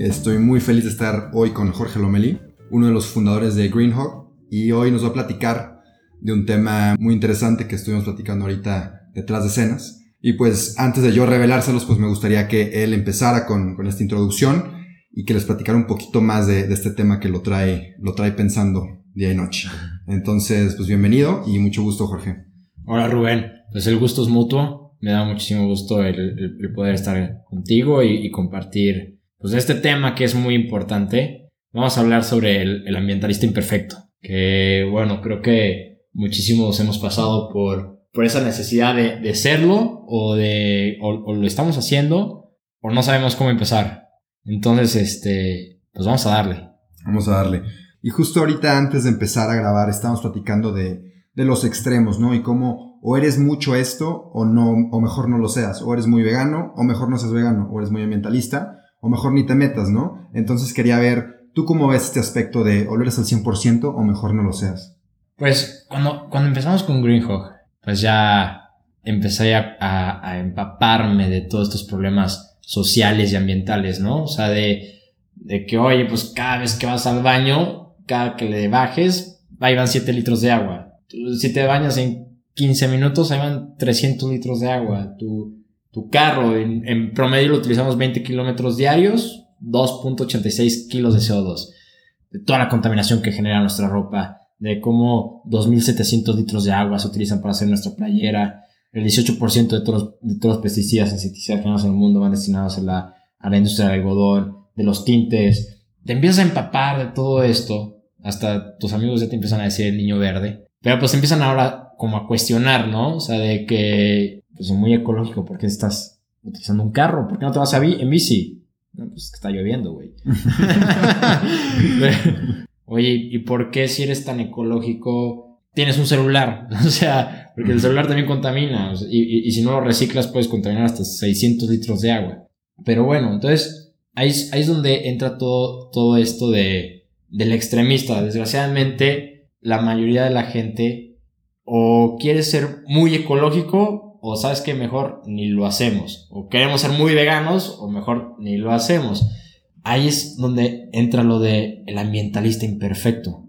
Estoy muy feliz de estar hoy con Jorge Lomeli, uno de los fundadores de Greenhawk, y hoy nos va a platicar de un tema muy interesante que estuvimos platicando ahorita detrás de escenas. Y pues antes de yo revelárselos, pues me gustaría que él empezara con, esta introducción y que les platicara un poquito más de, este tema que lo trae, lo trae pensando día y noche. Entonces, pues bienvenido y mucho gusto, Jorge. Hola, Rubén. Pues el gusto es mutuo. Me da muchísimo gusto el, poder estar contigo y compartir pues este tema que es muy importante, vamos a hablar sobre el, el, ambientalista imperfecto, que bueno, creo que muchísimos hemos pasado por, por esa necesidad de, de serlo o de o, o, lo estamos haciendo o no sabemos cómo empezar. Entonces, este, pues vamos a darle. Vamos a darle. Y justo ahorita antes de empezar a grabar estamos platicando de, de los extremos, ¿no? Y cómo o eres mucho esto o no, o mejor no lo seas, o eres muy vegano o mejor no seas vegano, o eres muy ambientalista o mejor ni te metas, ¿no? Entonces quería ver, ¿tú cómo ves este aspecto de o lo eres al 100% o mejor no lo seas? Pues cuando, cuando empezamos con Greenhawk, pues ya empecé a, a, a, empaparme de todos estos problemas sociales y ambientales, ¿no? O sea, de, de que, oye, pues cada vez que vas al baño, cada que le bajes, ahí van 7 litros de agua. Si te bañas en 15 minutos, ahí van 300 litros de agua. Tu, tu carro, en, promedio lo utilizamos 20 kilómetros diarios, 2.86 kilos de CO2. De toda la contaminación que genera nuestra ropa, de cómo 2.700 litros de agua se utilizan para hacer nuestra playera, el 18% de todos, de todos los pesticidas, insecticidas que tenemos en el mundo van destinados a la, a la industria del algodón, de los tintes. Te empiezas a empapar de todo esto, hasta tus amigos ya te empiezan a decir el niño verde, pero pues empiezan ahora como a cuestionar, ¿no? O sea, de que pues muy ecológico, porque estás utilizando un carro? ¿Por qué no te vas a vi en bici? No, pues está lloviendo, güey. Oye, ¿y por qué si eres tan ecológico tienes un celular? O sea, porque el celular también contamina. O sea, y, y, y, si no lo reciclas puedes contaminar hasta 600 litros de agua. Pero bueno, entonces ahí, ahí es donde entra todo, todo esto de, del extremista. Desgraciadamente, la mayoría de la gente o quiere ser muy ecológico o sabes que mejor ni lo hacemos, o queremos ser muy veganos, o mejor ni lo hacemos. Ahí es donde entra lo de el ambientalista imperfecto.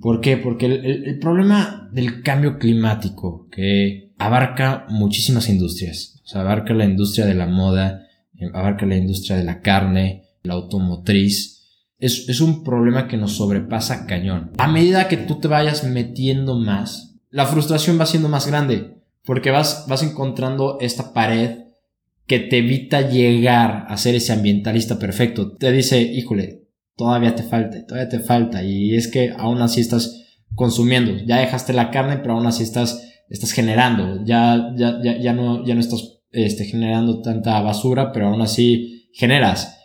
¿Por qué? Porque el, el, el problema del cambio climático, que abarca muchísimas industrias, o sea, abarca la industria de la moda, abarca la industria de la carne, la automotriz, es, es un problema que nos sobrepasa cañón. A medida que tú te vayas metiendo más, la frustración va siendo más grande porque vas, vas encontrando esta pared que te evita llegar a ser ese ambientalista perfecto. Te dice, híjole, todavía te falta, todavía te falta. Y es que aún así estás consumiendo. Ya dejaste la carne, pero aún así estás, estás generando. Ya, ya, ya, ya no, ya no estás este, generando tanta basura, pero aún así generas.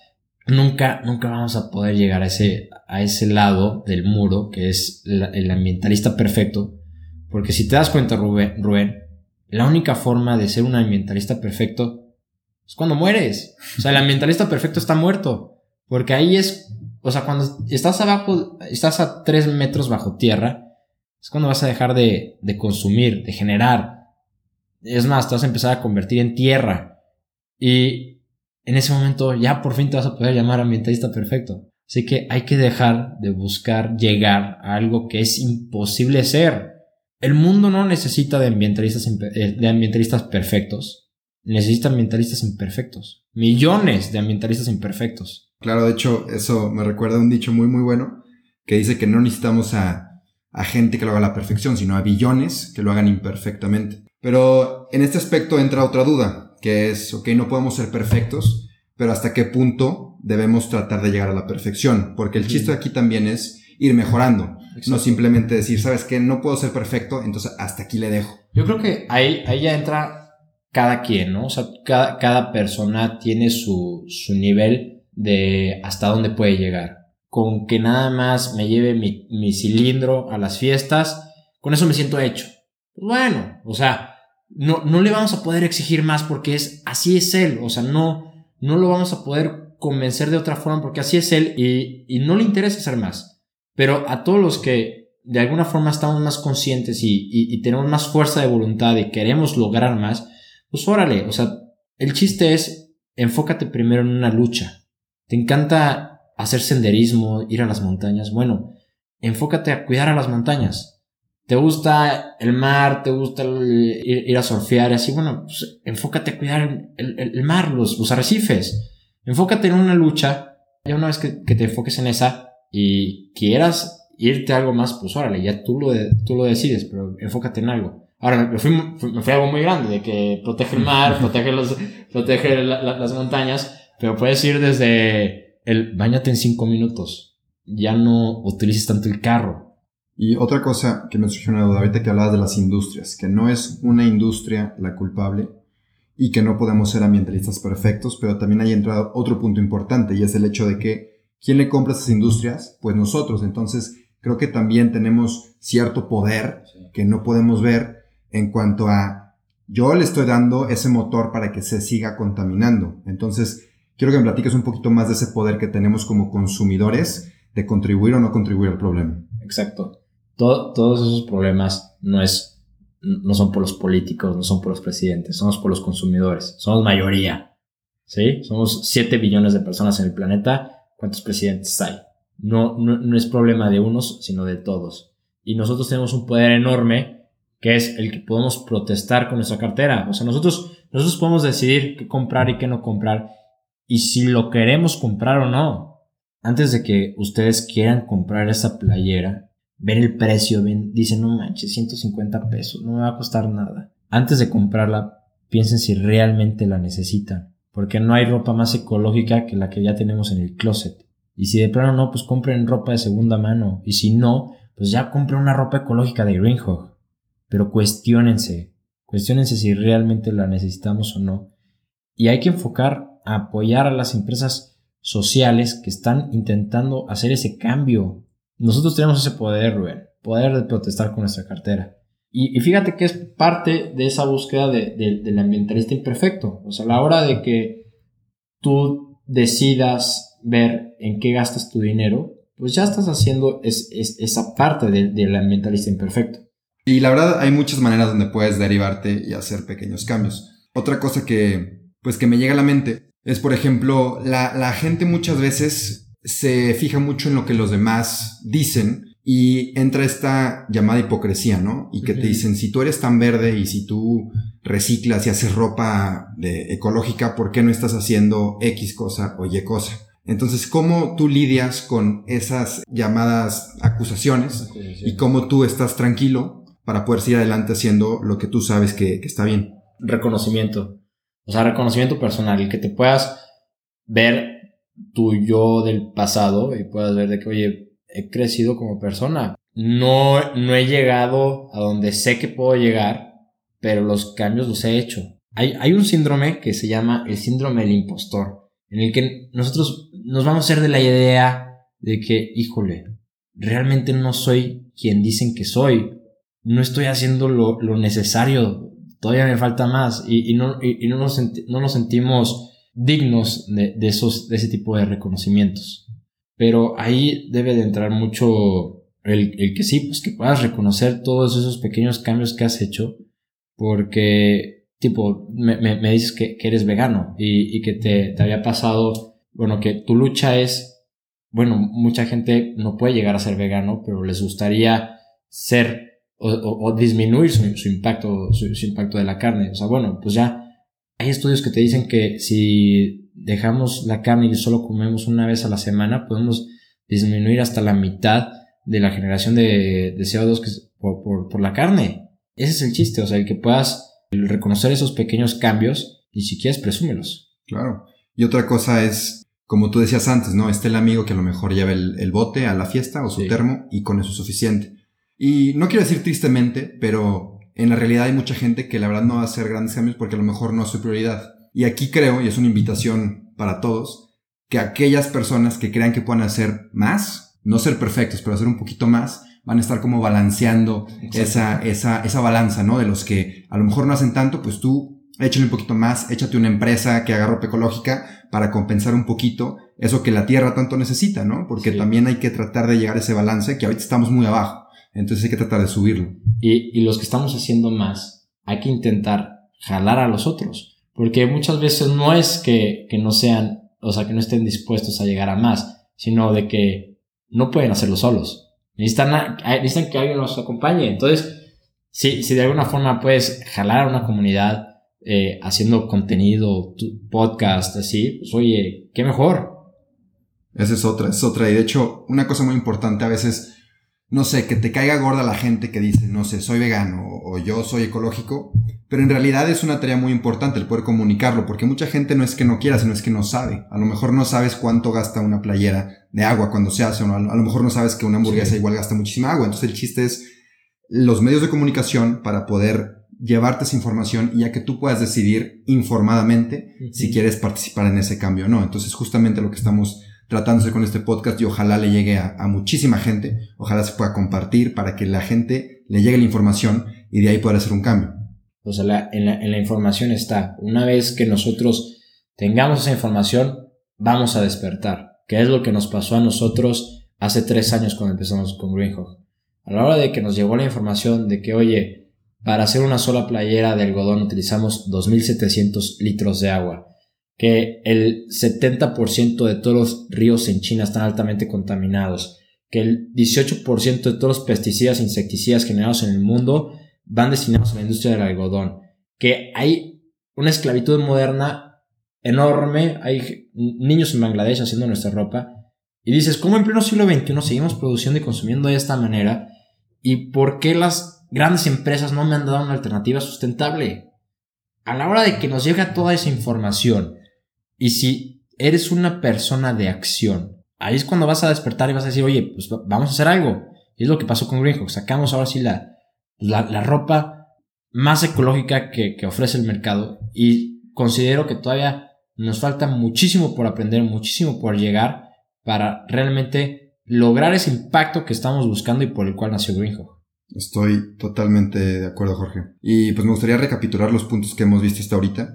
Nunca, nunca vamos a poder llegar a ese, a ese lado del muro que es el ambientalista perfecto. Porque si te das cuenta, Rubén, la única forma de ser un ambientalista perfecto es cuando mueres. O sea, el ambientalista perfecto está muerto. Porque ahí es, o sea, cuando estás abajo, estás a tres metros bajo tierra, es cuando vas a dejar de, de consumir, de generar. Es más, te vas a empezar a convertir en tierra. Y en ese momento ya por fin te vas a poder llamar ambientalista perfecto. Así que hay que dejar de buscar llegar a algo que es imposible ser. El mundo no necesita de ambientalistas, eh, de ambientalistas perfectos, necesita ambientalistas imperfectos. Millones de ambientalistas imperfectos. Claro, de hecho, eso me recuerda a un dicho muy, muy bueno que dice que no necesitamos a, a gente que lo haga a la perfección, sino a billones que lo hagan imperfectamente. Pero en este aspecto entra otra duda, que es, ok, no podemos ser perfectos, pero hasta qué punto debemos tratar de llegar a la perfección, porque el chiste aquí también es ir mejorando. Exacto. No simplemente decir, sabes que no puedo ser perfecto, entonces hasta aquí le dejo. Yo creo que ahí, ahí ya entra cada quien, ¿no? O sea, cada, cada persona tiene su, su nivel de hasta dónde puede llegar. Con que nada más me lleve mi, mi cilindro a las fiestas, con eso me siento hecho. Bueno, o sea, no, no le vamos a poder exigir más porque es, así es él, o sea, no, no lo vamos a poder convencer de otra forma porque así es él y, y no le interesa hacer más. Pero a todos los que de alguna forma estamos más conscientes y, tenemos más fuerza de voluntad y queremos lograr más, pues órale, o sea, el chiste es enfócate primero en una lucha. Te encanta hacer senderismo, ir a las montañas. Bueno, enfócate a cuidar a las montañas te gusta el mar, te gusta ir, a surfear así, bueno, pues enfócate a cuidar el, mar, los, arrecifes. Enfócate en una lucha. Ya una vez que, te enfoques en esa y quieras irte a algo más, pues órale, ya tú lo, tú lo decides, pero enfócate en algo. Ahora, me fui, me fui a algo muy grande, de que protege el mar, protege, los, protege las montañas, pero puedes ir desde el bañate en cinco minutos. Ya no utilices tanto el carro y otra cosa que me surgió una duda ahorita que hablabas de las industrias, que no es una industria la culpable y que no podemos ser ambientalistas perfectos, pero también hay entrado otro punto importante y es el hecho de que ¿quién le compra esas industrias? Pues nosotros. Entonces creo que también tenemos cierto poder que no podemos ver en cuanto a yo le estoy dando ese motor para que se siga contaminando. Entonces quiero que me platiques un poquito más de ese poder que tenemos como consumidores de contribuir o no contribuir al problema. Exacto todos esos problemas no es, no son por los políticos, no son por los presidentes, somos por los consumidores, somos mayoría, ¿sí? Somos 7 billones de personas en el planeta, ¿cuántos presidentes hay? No, no, es problema de unos, sino de todos. Y nosotros tenemos un poder enorme que es el que podemos protestar con nuestra cartera. O sea, nosotros, nosotros podemos decidir qué comprar y qué no comprar y si lo queremos comprar o no. Antes de que ustedes quieran comprar esa playera, ven el precio, ven, dicen, no manches, 150 pesos, no me va a costar nada. Antes de comprarla, piensen si realmente la necesitan, porque no hay ropa más ecológica que la que ya tenemos en el closet. Y si de plano no, pues compren ropa de segunda mano. Y si no, pues ya compren una ropa ecológica de Greenhog. Pero cuestionense, cuestionense si realmente la necesitamos o no. Y hay que enfocar a apoyar a las empresas sociales que están intentando hacer ese cambio nosotros tenemos ese poder, Rubén, poder de protestar con nuestra cartera. Y, fíjate que es parte de esa búsqueda de, del ambientalista imperfecto. O sea, a la hora de que tú decidas ver en qué gastas tu dinero, pues ya estás haciendo esa parte del ambientalista imperfecto. Y la verdad hay muchas maneras donde puedes derivarte y hacer pequeños cambios. Otra cosa que, pues que me llega a la mente es, por ejemplo, la, la gente muchas veces se fija mucho en lo que los demás dicen y entra esta llamada hipocresía, ¿no? Y que te dicen, si tú eres tan verde y si tú reciclas y haces ropa de, ecológica, ¿por qué no estás haciendo X cosa o Y cosa? Entonces, ¿cómo tú lidias con esas llamadas acusaciones y cómo tú estás tranquilo para poder seguir adelante haciendo lo que tú sabes que, que está bien? Reconocimiento. O sea, reconocimiento personal, y que te puedas ver tu yo del pasado y puedas ver de que, oye, he crecido como persona. No, no he llegado a donde sé que puedo llegar, pero los cambios los he hecho. Hay, hay un síndrome que se llama el síndrome del impostor, en el que nosotros nos vamos a hacer de la idea de que, híjole, realmente no soy quien dicen que soy. No estoy haciendo lo, lo necesario. Todavía me falta más. Y, y no, y, no, nos no nos sentimos dignos de, esos, de ese tipo de reconocimientos. Pero ahí debe de entrar mucho el, que sí, pues que puedas reconocer todos esos pequeños cambios que has hecho, porque, tipo, me, dices que, eres vegano y, que te, había pasado, bueno, que tu lucha es, bueno, mucha gente no puede llegar a ser vegano, pero les gustaría ser o, disminuir su, impacto, su impacto de la carne. O sea, bueno, pues ya hay estudios que te dicen que si dejamos la carne y solo comemos una vez a la semana, podemos disminuir hasta la mitad de la generación de, CO2 que por, por, la carne. Ese es el chiste, o sea, el que puedas reconocer esos pequeños cambios y si quieres, presúmelos. Claro. Y otra cosa es, como tú decías antes, ¿no? Está el amigo que a lo mejor lleva el, bote a la fiesta o su termo y con eso es suficiente. Y no quiero decir tristemente, pero en la realidad hay mucha gente que la verdad no va a hacer grandes cambios porque a lo mejor no es su prioridad. Y aquí creo, y es una invitación para todos, que aquellas personas que crean que puedan hacer más, no ser perfectos, pero hacer un poquito más, van a estar como balanceando esa, esa, esa balanza, ¿no? De los que a lo mejor no hacen tanto, pues tú échale un poquito más, échate una empresa que haga ropa ecológica para compensar un poquito eso que la tierra tanto necesita, ¿no? Porque también hay que tratar de llegar a ese balance que ahorita estamos muy abajo. Entonces hay que tratar de subirlo. Y, y los que estamos haciendo más, hay que intentar jalar a los otros. Porque muchas veces no es que, que no sean o sea, que no estén dispuestos a llegar a más, sino de que no pueden hacerlo solos. Necesitan, necesitan que alguien los acompañe. Entonces, si, si de alguna forma puedes jalar a una comunidad eh, haciendo contenido, podcast, así, pues oye, qué mejor. Esa es otra, es otra. Y de hecho, una cosa muy importante a veces no sé, que te caiga gorda la gente que dice, no sé, soy vegano o yo soy ecológico, pero en realidad es una tarea muy importante el poder comunicarlo, porque mucha gente no es que no quiera, sino es que no sabe. A lo mejor no sabes cuánto gasta una playera de agua cuando se hace, o a lo mejor no sabes que una hamburguesa igual gasta muchísima agua. Entonces el chiste es los medios de comunicación para poder llevarte esa información y ya que tú puedas decidir informadamente si quieres participar en ese cambio o no. Entonces justamente lo que estamos tratándose con este podcast y ojalá le llegue a, muchísima gente, ojalá se pueda compartir para que la gente le llegue la información y de ahí pueda hacer un cambio. O sea, en, la, información está, una vez que nosotros tengamos esa información, vamos a despertar, que es lo que nos pasó a nosotros hace tres años cuando empezamos con Greenhawk. A la hora de que nos llegó la información de que, oye, para hacer una sola playera de algodón utilizamos 2.700 litros de agua que el 70% de todos los ríos en China están altamente contaminados, que el 18% de todos los pesticidas e insecticidas generados en el mundo van destinados a la industria del algodón, que hay una esclavitud moderna enorme, hay niños en Bangladesh haciendo nuestra ropa, y dices, ¿cómo en pleno siglo XXI seguimos produciendo y consumiendo de esta manera? ¿Y por qué las grandes empresas no me han dado una alternativa sustentable? A la hora de que nos llega toda esa información, y si eres una persona de acción, ahí es cuando vas a despertar y vas a decir, oye, pues vamos a hacer algo. Y es lo que pasó con Greenhawk. Sacamos ahora sí la, la, ropa más ecológica que, que ofrece el mercado. Y considero que todavía nos falta muchísimo por aprender, muchísimo por llegar para realmente lograr ese impacto que estamos buscando y por el cual nació Greenhawk. Estoy totalmente de acuerdo, Jorge. Y pues me gustaría recapitular los puntos que hemos visto hasta ahorita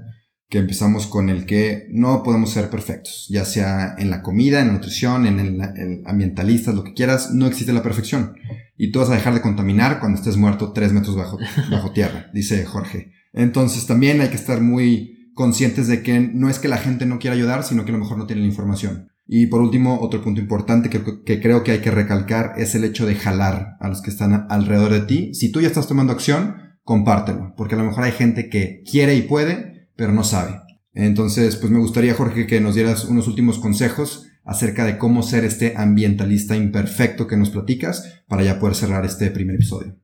que empezamos con el que no podemos ser perfectos, ya sea en la comida, en la nutrición, en el, ambientalista, lo que quieras, no existe la perfección. Y tú vas a dejar de contaminar cuando estés muerto tres metros bajo, bajo tierra, dice Jorge. Entonces también hay que estar muy conscientes de que no es que la gente no quiera ayudar, sino que a lo mejor no tiene la información. Y por último, otro punto importante que, que creo que hay que recalcar es el hecho de jalar a los que están alrededor de ti. Si tú ya estás tomando acción, compártelo, porque a lo mejor hay gente que quiere y puede, pero no sabe. Entonces, pues me gustaría, Jorge, que nos dieras unos últimos consejos acerca de cómo ser este ambientalista imperfecto que nos platicas para ya poder cerrar este primer episodio.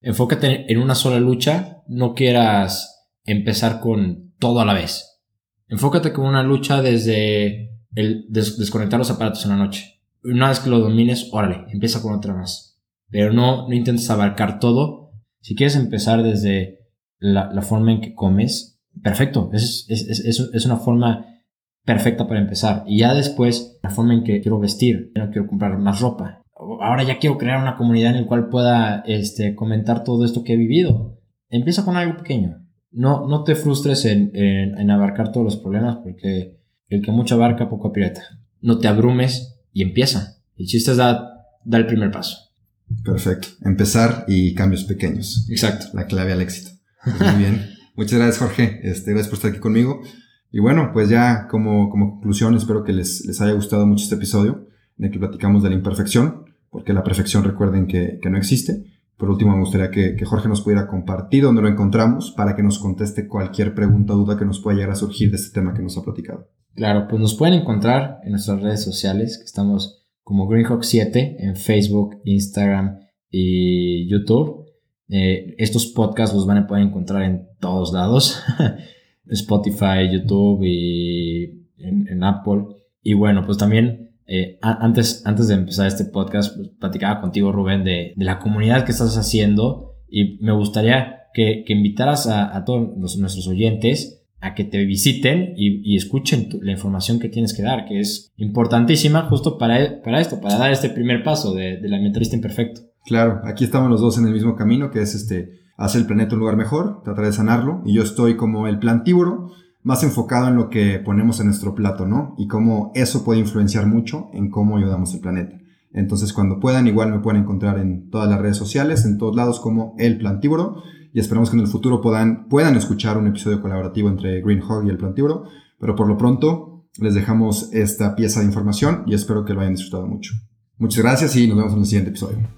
Enfócate en una sola lucha, no quieras empezar con todo a la vez. Enfócate con una lucha desde el desconectar los aparatos en la noche. Una vez que lo domines, órale, empieza con otra más. Pero no, no intentes abarcar todo. Si quieres empezar desde la, la forma en que comes, perfecto, es, es, es, es, una forma perfecta para empezar. Y ya después, la forma en que quiero vestir, no quiero comprar más ropa. Ahora ya quiero crear una comunidad en la cual pueda este, comentar todo esto que he vivido. Empieza con algo pequeño. No, no te frustres en, en, abarcar todos los problemas porque el que mucho abarca poco aprieta. No te abrumes y empieza. El chiste es dar, dar el primer paso. Perfecto. Empezar y cambios pequeños. Exacto. La clave al éxito. Pues muy bien. Muchas gracias, Jorge. Este, gracias por estar aquí conmigo. Y bueno, pues ya como, como conclusión, espero que les, les haya gustado mucho este episodio en el que platicamos de la imperfección, porque la perfección recuerden que, que no existe. Por último, me gustaría que, que, Jorge nos pudiera compartir dónde lo encontramos para que nos conteste cualquier pregunta o duda que nos pueda llegar a surgir de este tema que nos ha platicado. Claro, pues nos pueden encontrar en nuestras redes sociales, que estamos como Greenhawk7 en Facebook, Instagram y YouTube. Eh, estos podcasts los van a poder encontrar en todos lados. Spotify, YouTube y en, Apple. Y bueno, pues también eh, antes, antes de empezar este podcast, pues, platicaba contigo, Rubén, de, la comunidad que estás haciendo y me gustaría que, invitaras a, todos nuestros oyentes a que te visiten y, escuchen la información que tienes que dar, que es importantísima justo para, para esto, para dar este primer paso de, de la mentalista imperfecto. Claro, aquí estamos los dos en el mismo camino, que es este, hacer el planeta un lugar mejor, tratar de sanarlo, y yo estoy como el plantívoro, más enfocado en lo que ponemos en nuestro plato, ¿no? Y cómo eso puede influenciar mucho en cómo ayudamos al planeta. Entonces, cuando puedan, igual me pueden encontrar en todas las redes sociales, en todos lados como El Plantívoro. Y esperamos que en el futuro puedan, puedan escuchar un episodio colaborativo entre Green Hog y El Plantívoro. Pero por lo pronto, les dejamos esta pieza de información y espero que lo hayan disfrutado mucho. Muchas gracias y nos vemos en el siguiente episodio.